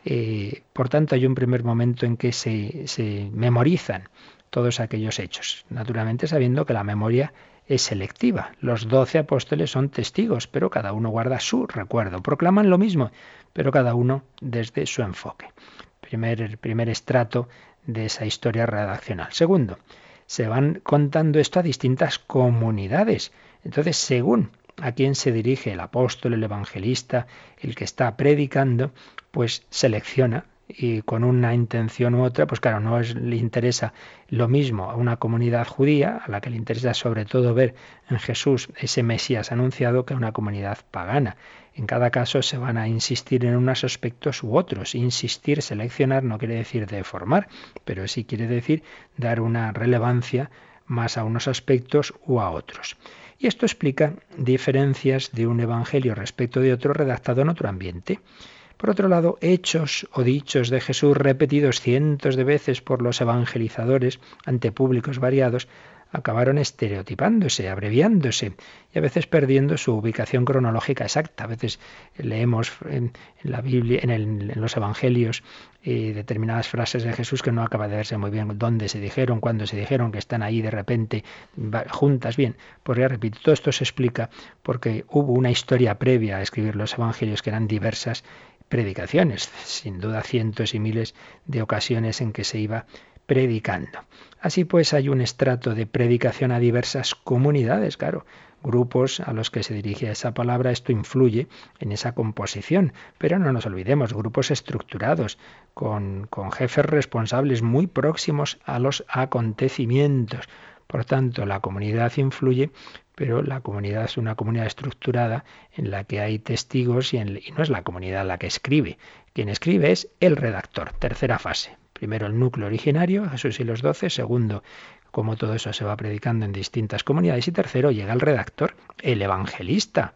Eh, por tanto, hay un primer momento en que se, se memorizan todos aquellos hechos, naturalmente sabiendo que la memoria es selectiva. Los doce apóstoles son testigos, pero cada uno guarda su recuerdo. Proclaman lo mismo, pero cada uno desde su enfoque. Primer, primer estrato de esa historia redaccional. Segundo, se van contando esto a distintas comunidades. Entonces, según a quién se dirige el apóstol, el evangelista, el que está predicando, pues selecciona y con una intención u otra, pues claro, no le interesa lo mismo a una comunidad judía, a la que le interesa sobre todo ver en Jesús ese Mesías anunciado, que a una comunidad pagana. En cada caso se van a insistir en unos aspectos u otros. Insistir, seleccionar, no quiere decir deformar, pero sí quiere decir dar una relevancia más a unos aspectos u a otros. Y esto explica diferencias de un evangelio respecto de otro redactado en otro ambiente. Por otro lado, hechos o dichos de Jesús repetidos cientos de veces por los evangelizadores ante públicos variados acabaron estereotipándose, abreviándose y a veces perdiendo su ubicación cronológica exacta. A veces leemos en, la Biblia, en, los Evangelios, eh, determinadas frases de Jesús que no acaba de verse muy bien dónde se dijeron, cuándo se dijeron, que están ahí de repente juntas. Bien, pues ya repito, todo esto se explica porque hubo una historia previa a escribir los Evangelios que eran diversas predicaciones, sin duda cientos y miles de ocasiones en que se iba predicando. Así pues hay un estrato de predicación a diversas comunidades, claro, grupos a los que se dirige esa palabra, esto influye en esa composición, pero no nos olvidemos, grupos estructurados, con, con jefes responsables muy próximos a los acontecimientos. Por tanto, la comunidad influye, pero la comunidad es una comunidad estructurada en la que hay testigos y, no es la comunidad la que escribe. Quien escribe es el redactor, tercera fase. Primero el núcleo originario, Jesús y los doce. Segundo, cómo todo eso se va predicando en distintas comunidades. Y tercero, llega el redactor, el evangelista.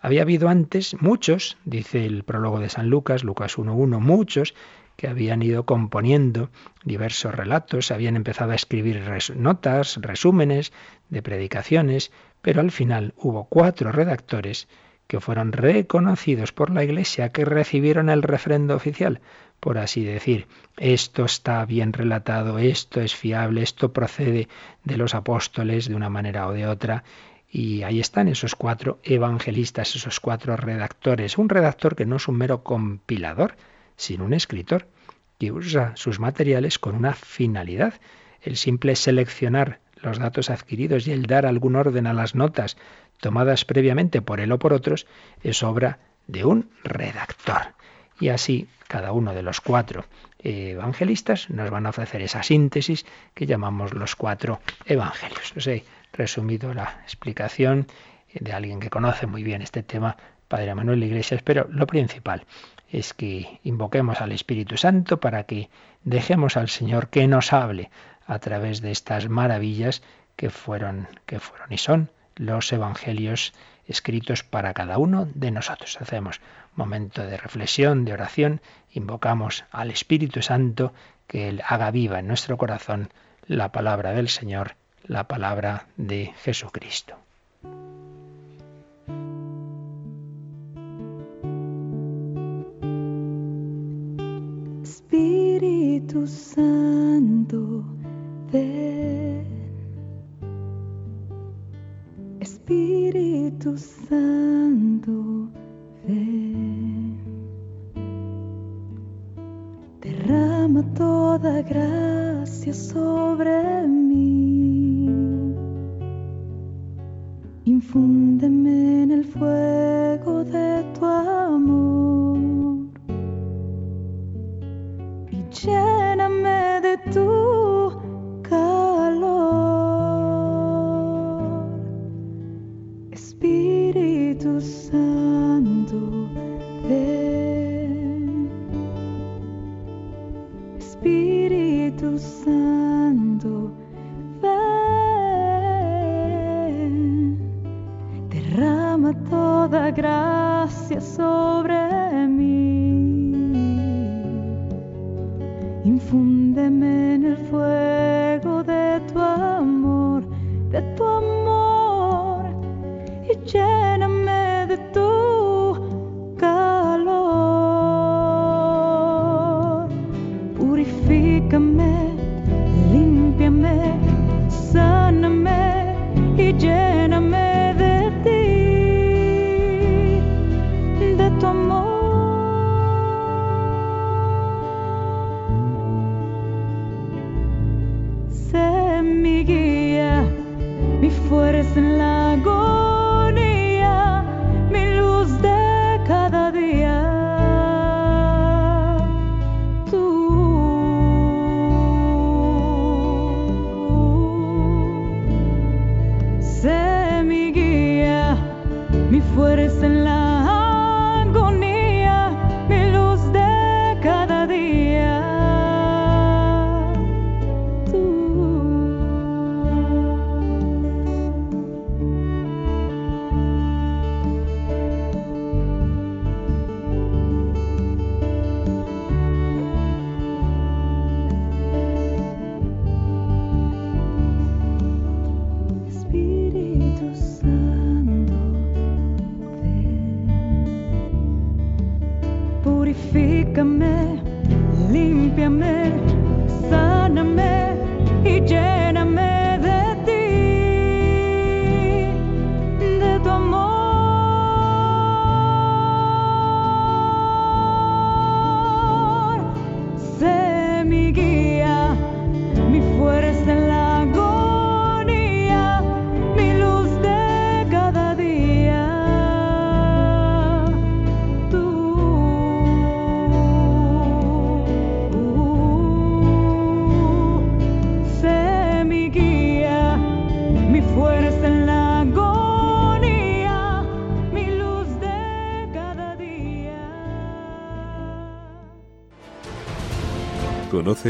Había habido antes muchos, dice el prólogo de San Lucas, Lucas 1.1, muchos que habían ido componiendo diversos relatos, habían empezado a escribir notas, resúmenes de predicaciones, pero al final hubo cuatro redactores que fueron reconocidos por la Iglesia, que recibieron el refrendo oficial por así decir. Esto está bien relatado, esto es fiable, esto procede de los apóstoles de una manera o de otra. Y ahí están esos cuatro evangelistas, esos cuatro redactores. Un redactor que no es un mero compilador, sino un escritor que usa sus materiales con una finalidad. El simple seleccionar los datos adquiridos y el dar algún orden a las notas tomadas previamente por él o por otros es obra de un redactor. Y así cada uno de los cuatro evangelistas nos van a ofrecer esa síntesis que llamamos los cuatro evangelios. Os he resumido la explicación de alguien que conoce muy bien este tema, Padre Manuel Iglesias, pero lo principal es que invoquemos al Espíritu Santo para que dejemos al Señor que nos hable a través de estas maravillas que fueron, que fueron y son los evangelios escritos para cada uno de nosotros. Hacemos momento de reflexión, de oración, invocamos al Espíritu Santo que Él haga viva en nuestro corazón la palabra del Señor, la palabra de Jesucristo. Espíritu Santo, ven. Espíritu Santo, ven. Derrama toda gracia sobre mí. Infúndeme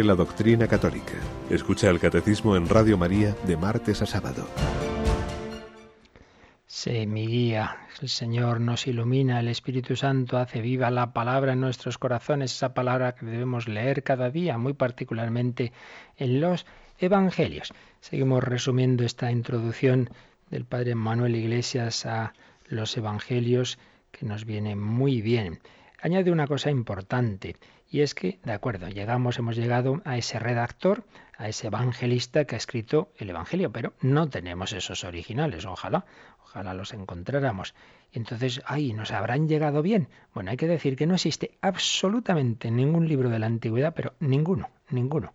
La doctrina católica. Escucha el catecismo en Radio María de martes a sábado. Sé mi guía, el Señor nos ilumina, el Espíritu Santo hace viva la palabra en nuestros corazones, esa palabra que debemos leer cada día, muy particularmente en los Evangelios. Seguimos resumiendo esta introducción del Padre Manuel Iglesias a los Evangelios que nos viene muy bien. Añade una cosa importante, y es que, de acuerdo, llegamos, hemos llegado a ese redactor, a ese evangelista que ha escrito el Evangelio, pero no tenemos esos originales, ojalá, ojalá los encontráramos. Entonces, ay, ¿nos habrán llegado bien? Bueno, hay que decir que no existe absolutamente ningún libro de la antigüedad, pero ninguno, ninguno,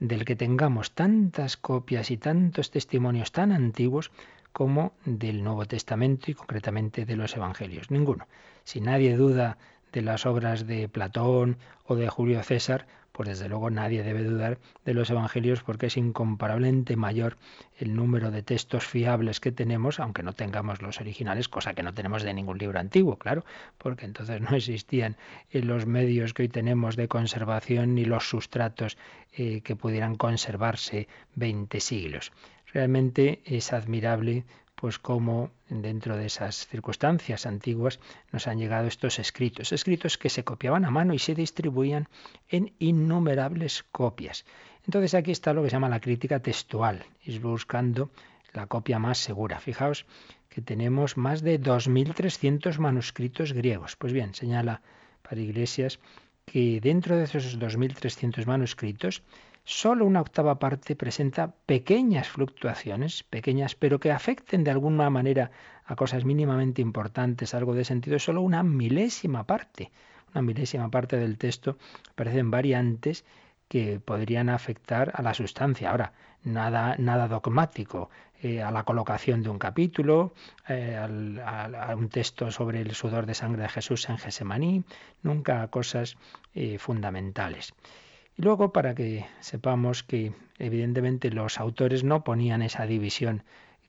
del que tengamos tantas copias y tantos testimonios tan antiguos como del Nuevo Testamento y concretamente de los Evangelios. Ninguno. Si nadie duda de las obras de Platón o de Julio César, pues desde luego nadie debe dudar de los evangelios porque es incomparablemente mayor el número de textos fiables que tenemos, aunque no tengamos los originales, cosa que no tenemos de ningún libro antiguo, claro, porque entonces no existían los medios que hoy tenemos de conservación ni los sustratos eh, que pudieran conservarse 20 siglos. Realmente es admirable pues cómo dentro de esas circunstancias antiguas nos han llegado estos escritos, escritos que se copiaban a mano y se distribuían en innumerables copias. Entonces aquí está lo que se llama la crítica textual, es buscando la copia más segura. Fijaos que tenemos más de 2.300 manuscritos griegos. Pues bien, señala para Iglesias que dentro de esos 2.300 manuscritos Solo una octava parte presenta pequeñas fluctuaciones, pequeñas, pero que afecten de alguna manera a cosas mínimamente importantes, algo de sentido, solo una milésima parte. Una milésima parte del texto aparecen variantes que podrían afectar a la sustancia. Ahora, nada, nada dogmático, eh, a la colocación de un capítulo, eh, a, un texto sobre el sudor de sangre de Jesús en Gesemaní, nunca cosas eh, fundamentales. Y luego, para que sepamos que evidentemente los autores no ponían esa división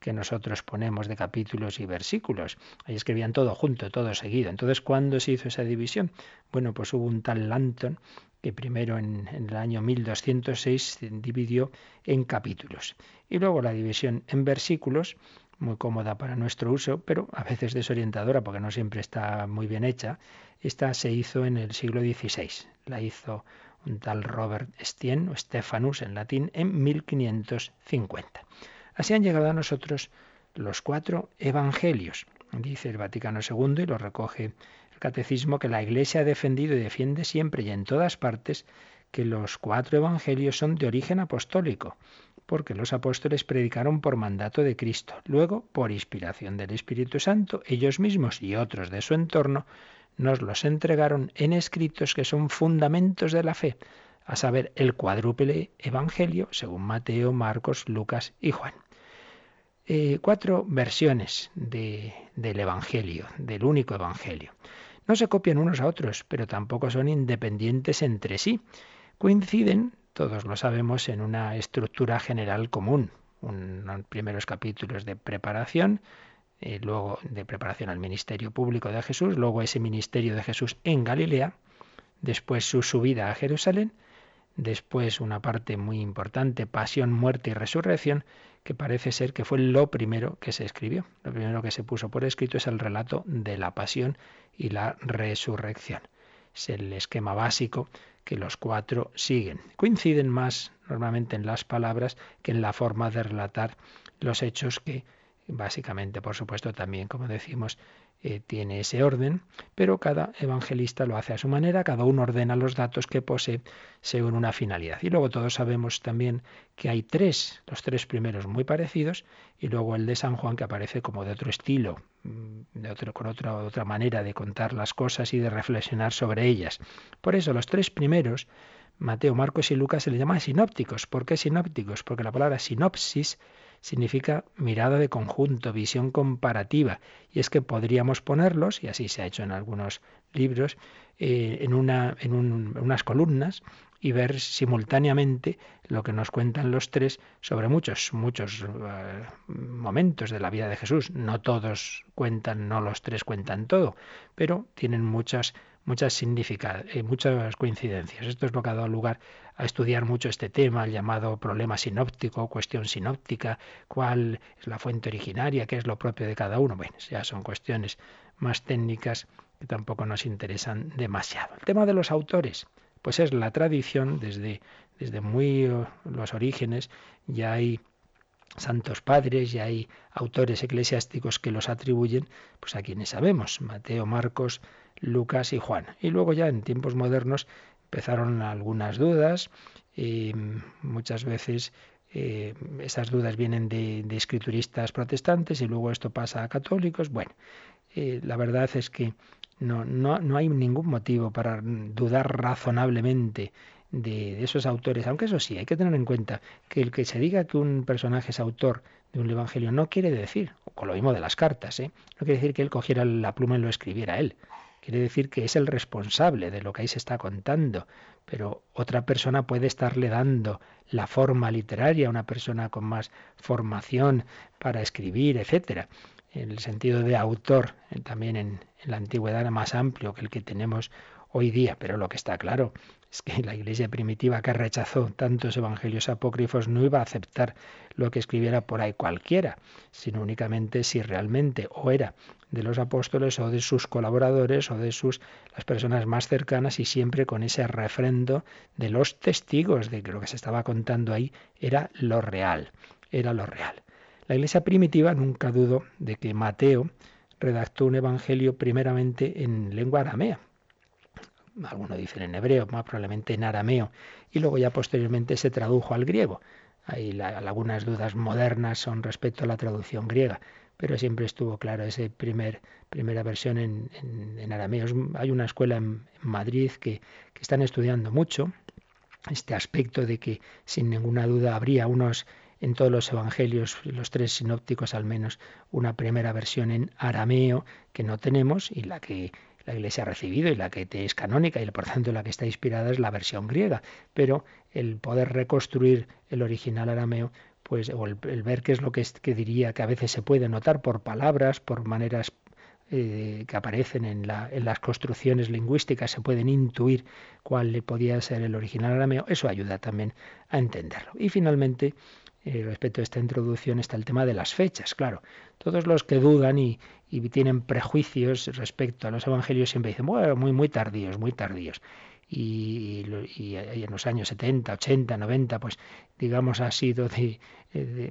que nosotros ponemos de capítulos y versículos. Ahí escribían todo junto, todo seguido. Entonces, ¿cuándo se hizo esa división? Bueno, pues hubo un tal Lanton que primero en, en, el año 1206 se dividió en capítulos. Y luego la división en versículos, muy cómoda para nuestro uso, pero a veces desorientadora porque no siempre está muy bien hecha. Esta se hizo en el siglo XVI. La hizo un tal Robert Stien o Stephanus en latín en 1550. Así han llegado a nosotros los cuatro evangelios. Dice el Vaticano II y lo recoge el Catecismo que la Iglesia ha defendido y defiende siempre y en todas partes que los cuatro evangelios son de origen apostólico, porque los apóstoles predicaron por mandato de Cristo. Luego, por inspiración del Espíritu Santo, ellos mismos y otros de su entorno nos los entregaron en escritos que son fundamentos de la fe, a saber, el cuádruple evangelio, según Mateo, Marcos, Lucas y Juan. Eh, cuatro versiones del evangelio, del único evangelio. No se copian unos a otros, pero tampoco son independientes entre sí. Coinciden, todos lo sabemos, en una estructura general común. Unos primeros capítulos de preparación, eh, luego de preparación al ministerio público de Jesús, luego ese ministerio de Jesús en Galilea, después su subida a Jerusalén, después una parte muy importante, pasión, muerte y resurrección, que parece ser que fue lo primero que se escribió. Lo primero que se puso por escrito es el relato de la pasión y la resurrección. Es el esquema básico que los cuatro siguen. Coinciden más normalmente en las palabras que en la forma de relatar los hechos que Básicamente, por supuesto, también, como decimos, eh, tiene ese orden, pero cada evangelista lo hace a su manera, cada uno ordena los datos que posee según una finalidad. Y luego todos sabemos también que hay tres, los tres primeros muy parecidos, y luego el de San Juan que aparece como de otro estilo, mm, de otro, con otra, otra manera de contar las cosas y de reflexionar sobre ellas. Por eso los tres primeros, Mateo, Marcos y Lucas, se les llama sinópticos. ¿Por qué sinópticos? Porque la palabra sinopsis significa mirada de conjunto, visión comparativa. Y es que podríamos ponerlos, y así se ha hecho en algunos libros, eh, en, una, en unas columnas y ver simultáneamente lo que nos cuentan los tres sobre muchos, muchos eh, momentos de la vida de Jesús. No todos cuentan, no los tres cuentan todo, pero tienen muchas muchas significadas, eh, muchas coincidencias. Esto es lo que ha dado lugar a estudiar mucho este tema, el llamado problema sinóptico, cuestión sinóptica, cuál es la fuente originaria, qué es lo propio de cada uno. Bueno, ya son cuestiones más técnicas que tampoco nos interesan demasiado. El tema de los autores, pues es la tradición desde, desde muy eh, los orígenes, ya hay santos padres, ya hay autores eclesiásticos que los atribuyen pues a quienes sabemos, Mateo, Marcos, Lucas y Juan. Y luego ya en tiempos modernos empezaron algunas dudas y muchas veces eh, esas dudas vienen de, escrituristas protestantes y luego esto pasa a católicos. Bueno, eh, la verdad es que no, no, no hay ningún motivo para dudar razonablemente de, esos autores, aunque eso sí, hay que tener en cuenta que el que se diga que un personaje es autor de un evangelio no quiere decir, con lo mismo de las cartas, ¿eh? no quiere decir que él cogiera la pluma y lo escribiera él. Quiere decir que es el responsable de lo que ahí se está contando, pero otra persona puede estarle dando la forma literaria, una persona con más formación para escribir. En el sentido de autor, también en, en la antigüedad era más amplio que el que tenemos hoy día, pero lo que está claro es que la iglesia primitiva que rechazó tantos evangelios apócrifos no iba a aceptar lo que escribiera por ahí cualquiera, sino únicamente si realmente o era de los apóstoles o de sus colaboradores o de sus las personas más cercanas y siempre con ese refrendo de los testigos de que lo que se estaba contando ahí era lo real, era lo real. La iglesia primitiva nunca dudó de que Mateo redactó un evangelio primeramente en lengua aramea, algunos dicen en hebreo, más probablemente en arameo, y luego ya posteriormente se tradujo al griego. Hay algunas dudas modernas son respecto a la traducción griega, pero siempre estuvo claro esa primer, primera versión en, en, arameo. Hay una escuela en, Madrid que, que están estudiando mucho este aspecto de que sin ninguna duda habría unos en todos los evangelios, los tres sinópticos al menos, una primera versión en arameo que no tenemos y la que la Iglesia ha recibido y la que es canónica y por tanto la que está inspirada es la versión griega. Pero el poder reconstruir el original arameo, pues, o el, ver qué es lo que, que, diría, que a veces se puede notar por palabras, por maneras eh, que aparecen en, la, en, las construcciones lingüísticas, se pueden intuir cuál podía ser el original arameo, eso ayuda también a entenderlo. Y finalmente, eh, respecto a esta introducción está el tema de las fechas. Claro, todos los que dudan y, tienen prejuicios respecto a los evangelios siempre dicen, bueno, muy, muy tardíos, muy tardíos. Y, en los años 70, 80, 90, pues digamos ha sido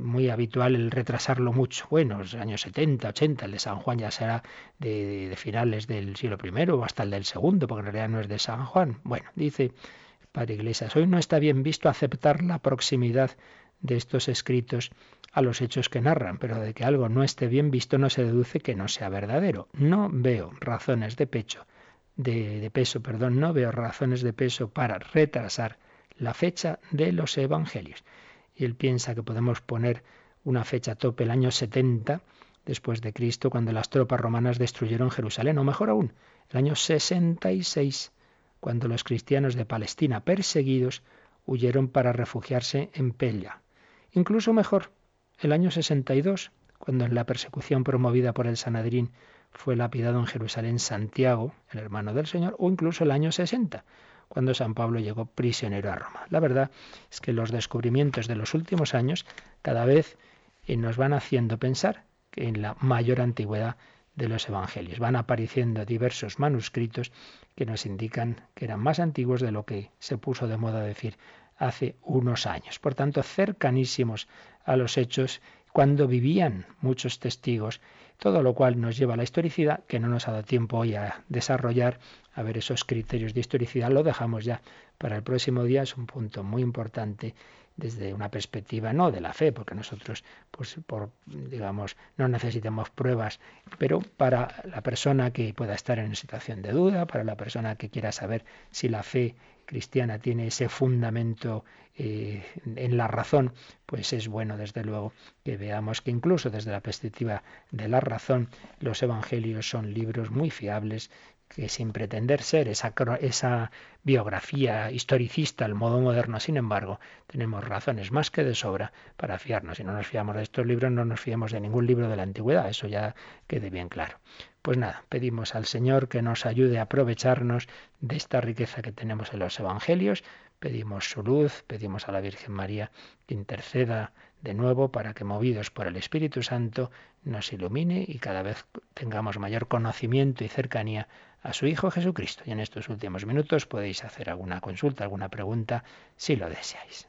muy habitual el retrasarlo mucho. Bueno, los años 70, 80, el de San Juan ya será de, de finales del siglo I o hasta el del segundo, porque en realidad no es de San Juan. Bueno, dice Padre Iglesias, hoy no está bien visto aceptar la proximidad de estos escritos a los hechos que narran, pero de que algo no esté bien visto no se deduce que no sea verdadero. No veo razones de pecho, de, peso, perdón, no veo razones de peso para retrasar la fecha de los evangelios. Y él piensa que podemos poner una fecha tope el año 70 después de Cristo, cuando las tropas romanas destruyeron Jerusalén, o mejor aún, el año 66, cuando los cristianos de Palestina perseguidos huyeron para refugiarse en Pella. Incluso mejor, el año 62, cuando en la persecución promovida por el Sanadrín fue lapidado en Jerusalén Santiago, el hermano del Señor, o incluso el año 60, cuando San Pablo llegó prisionero a Roma. La verdad es que los descubrimientos de los últimos años cada vez eh, nos van haciendo pensar que en la mayor antigüedad de los evangelios van apareciendo diversos manuscritos que nos indican que eran más antiguos de lo que se puso de moda decir hace unos años. Por tanto, cercanísimos a los hechos cuando vivían muchos testigos, todo lo cual nos lleva a la historicidad, que no nos ha dado tiempo hoy a desarrollar, a ver esos criterios de historicidad, lo dejamos ya. Para el próximo día, es un punto muy importante desde una perspectiva no de la fe, porque nosotros, pues, por, digamos, no necesitamos pruebas, pero para la persona que pueda estar en situación de duda, para la persona que quiera saber si la fe cristiana tiene ese fundamento eh, en la razón, pues es bueno, desde luego, que veamos que incluso desde la perspectiva de la razón, los evangelios son libros muy fiables, que sin pretender ser esa, biografía historicista al modo moderno, sin embargo, tenemos razones más que de sobra para fiarnos. Si no nos fiamos de estos libros, no nos fiamos de ningún libro de la antigüedad, eso ya quede bien claro. Pues nada, pedimos al Señor que nos ayude a aprovecharnos de esta riqueza que tenemos en los Evangelios, pedimos su luz, pedimos a la Virgen María que interceda de nuevo para que movidos por el Espíritu Santo nos ilumine y cada vez tengamos mayor conocimiento y cercanía a su Hijo Jesucristo. Y en estos últimos minutos podéis hacer alguna consulta, alguna pregunta, si lo deseáis.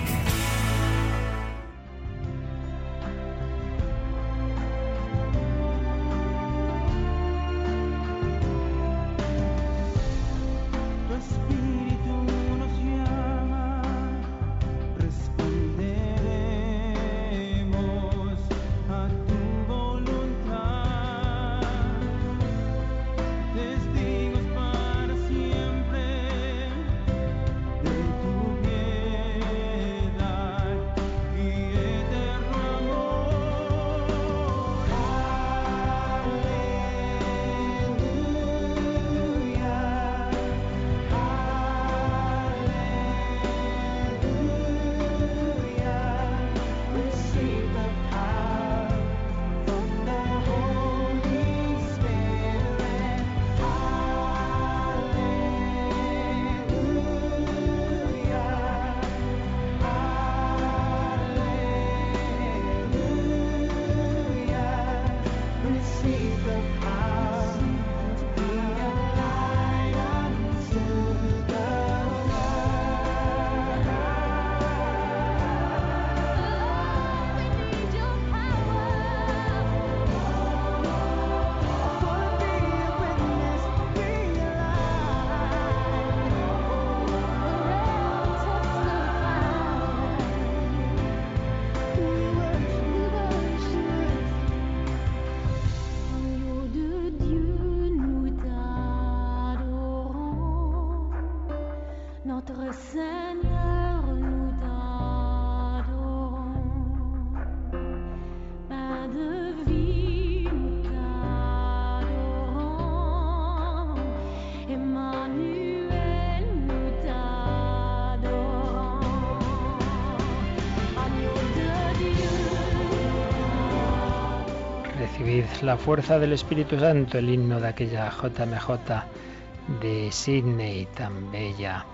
la fuerza del Espíritu Santo, el himno de aquella JMJ de Sydney, tan bella,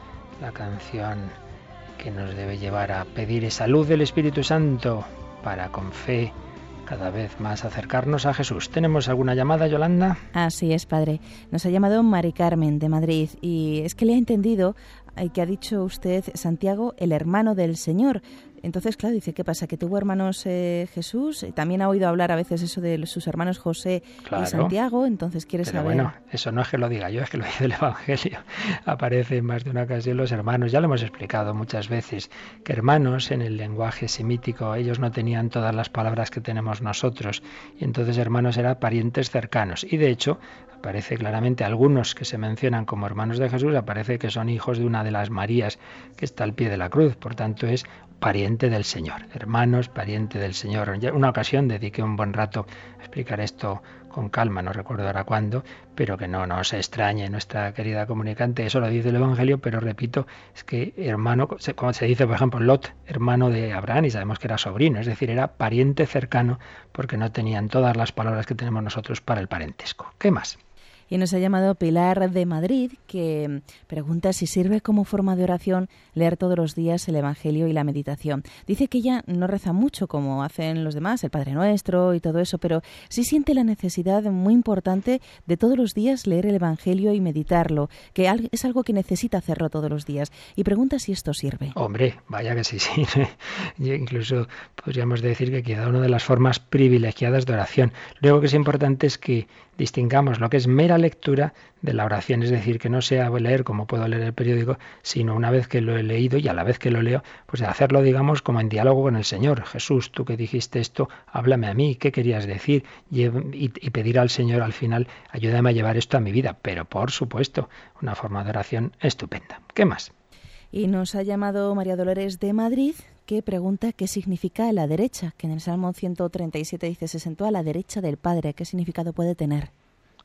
la canción que nos debe llevar a pedir esa luz del Espíritu Santo para con fe cada vez más acercarnos a Jesús. ¿Tenemos alguna llamada, Yolanda? Así es, padre. Nos ha llamado Mari Carmen de Madrid y es que le ha entendido eh, que ha dicho usted Santiago, el hermano del Señor. Entonces, claro, dice, ¿qué pasa? ¿Que tuvo hermanos eh, Jesús? También ha oído hablar a veces eso de sus hermanos José y Santiago, entonces quiere Pero saber... bueno, eso no es que lo diga yo, es que lo dice el *laughs* Evangelio. Aparece en más de una ocasión los hermanos, ya lo hemos explicado muchas veces, que hermanos en el lenguaje semítico, ellos no tenían todas las palabras que tenemos nosotros, y entonces hermanos eran parientes cercanos. Y de hecho, aparece claramente algunos que se mencionan como hermanos de Jesús, aparece que son hijos de una de las Marías que está al pie de la cruz, por tanto es pariente del Señor, hermanos, pariente del Señor. Una ocasión dediqué un buen rato a explicar esto con calma, no recuerdo ahora cuándo, pero que no nos extrañe nuestra querida comunicante, eso lo dice el Evangelio, pero repito, es que hermano, como se dice por ejemplo Lot, hermano de Abraham, y sabemos que era sobrino, es decir, era pariente cercano, porque no tenían todas las palabras que tenemos nosotros para el parentesco. ¿Qué más? Y nos ha llamado Pilar de Madrid, que pregunta si sirve como forma de oración leer todos los días el Evangelio y la meditación. Dice que ella no reza mucho como hacen los demás, el Padre Nuestro y todo eso, pero sí siente la necesidad muy importante de todos los días leer el Evangelio y meditarlo, que es algo que necesita hacerlo todos los días. Y pregunta si esto sirve. Hombre, vaya que sí *laughs* sirve. incluso podríamos decir que queda una de las formas privilegiadas de oración. Único que es importante es que distingamos lo que es mera lectura de la oración, es decir, que no sea leer como puedo leer el periódico, sino una vez que lo he leído y a la vez que lo leo, pues hacerlo, digamos, como en diálogo con el Señor. Jesús, tú que dijiste esto, háblame a mí, ¿qué querías decir? Y, pedir al Señor al final, ayúdame a llevar esto a mi vida. Pero por supuesto, una forma de oración estupenda. ¿Qué más? Y nos ha llamado María Dolores de Madrid, que pregunta qué significa la derecha, que en el Salmo 137 dice se sentó a la derecha del Padre. ¿Qué significado puede tener?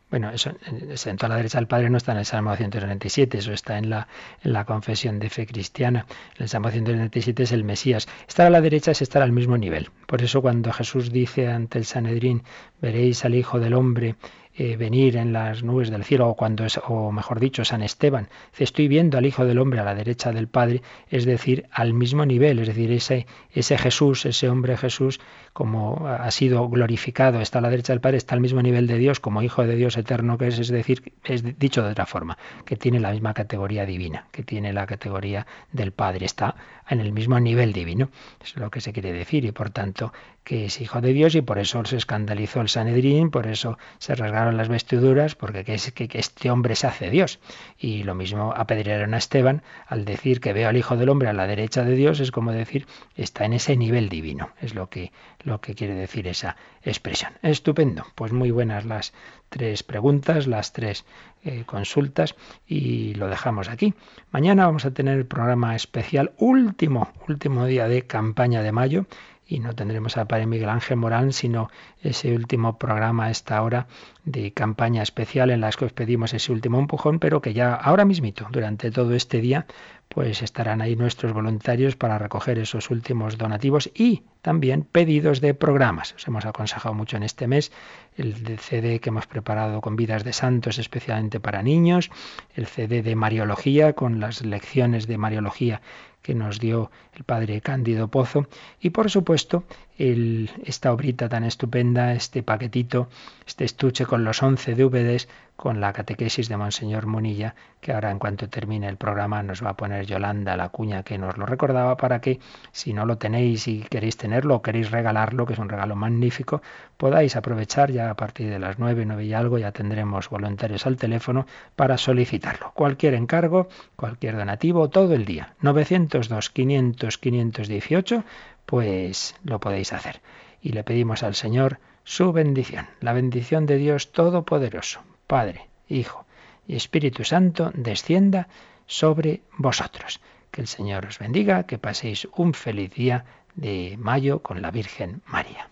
Bueno, eso se sentó a la derecha del Padre no está en el Salmo 137, eso está en la, en la confesión de fe cristiana. El Salmo 137 es el Mesías. Estar a la derecha es estar al mismo nivel. Por eso cuando Jesús dice ante el Sanedrín, veréis al Hijo del Hombre eh, venir en las nubes del cielo, o cuando es, o mejor dicho, San Esteban, estoy viendo al Hijo del Hombre a la derecha del Padre, es decir, al mismo nivel, es decir, ese, ese Jesús, ese hombre Jesús, como ha sido glorificado, está a la derecha del Padre, está al mismo nivel de Dios, como Hijo de Dios eterno que es, es decir, es dicho de otra forma, que tiene la misma categoría divina, que tiene la categoría del Padre, está en el mismo nivel divino, es lo que se quiere decir, y por tanto que es hijo de Dios y por eso se escandalizó el Sanedrín, por eso se rasgaron las vestiduras, porque que, es, que, este hombre se hace Dios. Y lo mismo apedrearon a Esteban al decir que veo al Hijo del Hombre a la derecha de Dios, es como decir, está en ese nivel divino, es lo que, lo que quiere decir esa expresión. Estupendo, pues muy buenas las tres preguntas, las tres eh, consultas y lo dejamos aquí. Mañana vamos a tener el programa especial último, último día de campaña de mayo y no tendremos a Padre Miguel Ángel Morán, sino ese último programa a esta hora de campaña especial en las que os pedimos ese último empujón, pero que ya ahora mismito, durante todo este día, pues estarán ahí nuestros voluntarios para recoger esos últimos donativos y también pedidos de programas. Os hemos aconsejado mucho en este mes el CD que hemos preparado con vidas de santos especialmente para niños, el CD de Mariología con las lecciones de Mariología que nos dio el padre Cándido Pozo y por supuesto el, esta obrita tan estupenda, este paquetito, este estuche con los 11 DVDs con la catequesis de Monseñor Munilla, que ahora en cuanto termine el programa nos va a poner Yolanda la cuña que nos lo recordaba para que si no lo tenéis y queréis tenerlo o queréis regalarlo, que es un regalo magnífico, podáis aprovechar ya a partir de las 9, 9 y algo, ya tendremos voluntarios al teléfono para solicitarlo. Cualquier encargo, cualquier donativo, todo el día. 902 500 518, pues lo podéis hacer. Y le pedimos al Señor su bendición, la bendición de Dios Todopoderoso, Padre, Hijo y Espíritu Santo, descienda sobre vosotros. Que el Señor os bendiga, que paséis un feliz día de mayo con la Virgen María.